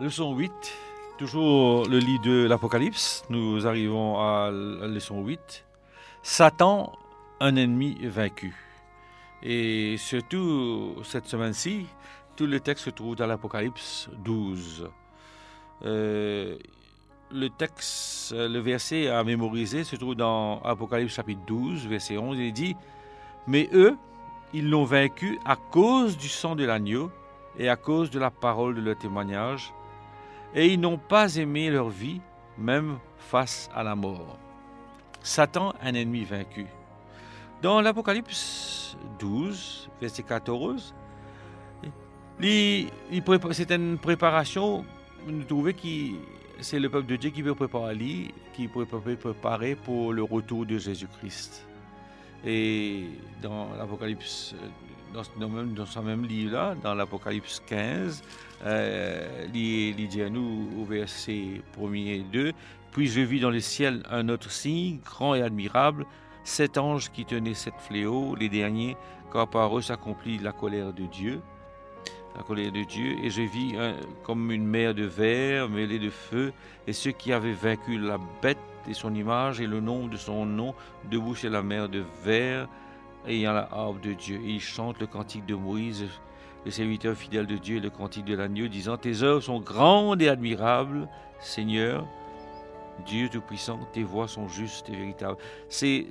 Leçon 8, toujours le lit de l'Apocalypse. Nous arrivons à la leçon 8. Satan, un ennemi vaincu. Et surtout, cette semaine-ci, tout le texte se trouve dans l'Apocalypse 12. Euh, le texte, le verset à mémoriser se trouve dans Apocalypse chapitre 12, verset 11. Il dit Mais eux, ils l'ont vaincu à cause du sang de l'agneau et à cause de la parole de leur témoignage et ils n'ont pas aimé leur vie, même face à la mort. Satan, un ennemi vaincu. Dans l'Apocalypse 12, verset 14, c'est une préparation, nous trouvons que c'est le peuple de Dieu qui veut préparer, qui peut préparer pour le retour de Jésus-Christ. Et dans l'Apocalypse dans, dans ce même livre-là, dans l'Apocalypse 15, euh, à nous au verset 1 et 2, Puis je vis dans le ciel un autre signe, grand et admirable, sept anges qui tenaient sept fléaux, les derniers, car par eux s'accomplit la colère de Dieu. La colère de Dieu, et je vis comme une mer de verre mêlée de feu, et ceux qui avaient vaincu la bête et son image et le nom de son nom, debout sur la mer de verre, ayant la harpe de Dieu. Et il chante le cantique de Moïse, le serviteur fidèle de Dieu, et le cantique de l'agneau, disant Tes œuvres sont grandes et admirables, Seigneur. Dieu Tout-Puissant, tes voix sont justes et véritables. C'est,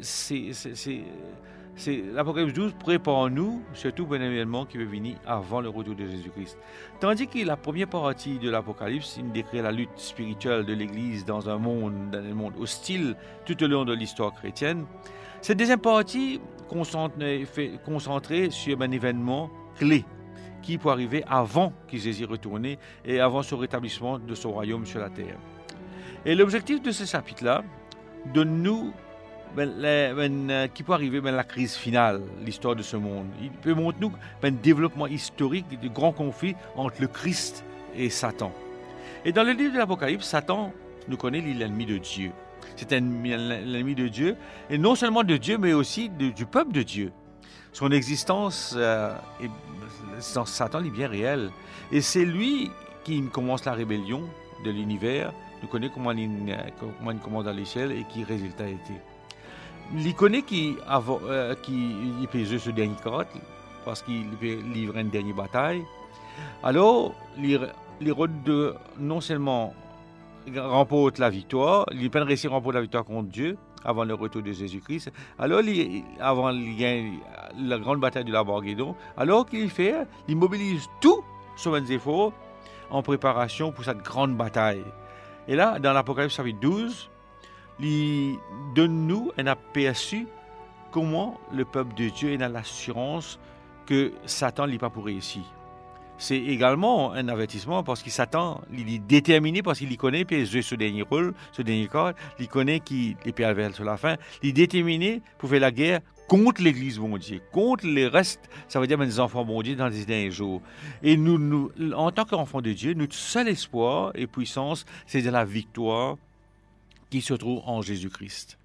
l'Apocalypse 12 prépare nous, surtout un événement qui va venir avant le retour de Jésus-Christ. Tandis que la première partie de l'Apocalypse, il décrit la lutte spirituelle de l'Église dans un monde, dans un monde hostile tout au long de l'histoire chrétienne. Cette deuxième partie concentrée sur un événement clé qui peut arriver avant qu'il Jésus retourne et avant son rétablissement de son royaume sur la terre. Et l'objectif de ce chapitre-là donne-nous ben, ben, qui peut arriver ben, la crise finale, l'histoire de ce monde. Il peut montrer nous un développement historique de grands conflits entre le Christ et Satan. Et dans le livre de l'Apocalypse, Satan nous connaît l'ennemi de Dieu. C'est l'ennemi de Dieu, et non seulement de Dieu, mais aussi du peuple de Dieu. Son existence, euh, Satan est bien réel. Et c'est lui qui commence la rébellion de l'univers. Nous connaissons comment il, comment il commence dans l'échelle et qui résultat a été. Connaît qui, euh, il peut jouer ce dernier carte parce qu'il peut livrer une dernière bataille. Alors, il de non seulement remporte la victoire, il peine réussir la victoire contre Dieu avant le retour de Jésus-Christ. Alors, avant la grande bataille de la Barguédon, alors qu'il fait, il mobilise tout son efforts en préparation pour cette grande bataille. Et là, dans l'Apocalypse chapitre 12, il donne-nous un aperçu comment le peuple de Dieu est dans l'assurance que Satan n'est pas pour réussir c'est également un avertissement parce qu'il s'attend, il est déterminé parce qu'il y connaît, puis il joue ce dernier rôle, ce dernier corps, il connaît qu'il est sur la fin, il est déterminé pour faire la guerre contre l'Église bon Dieu, contre les restes, ça veut dire les enfants bon Dieu dans les derniers jours. Et nous, nous en tant qu'enfants de Dieu, notre seul espoir et puissance, c'est de la victoire qui se trouve en Jésus-Christ.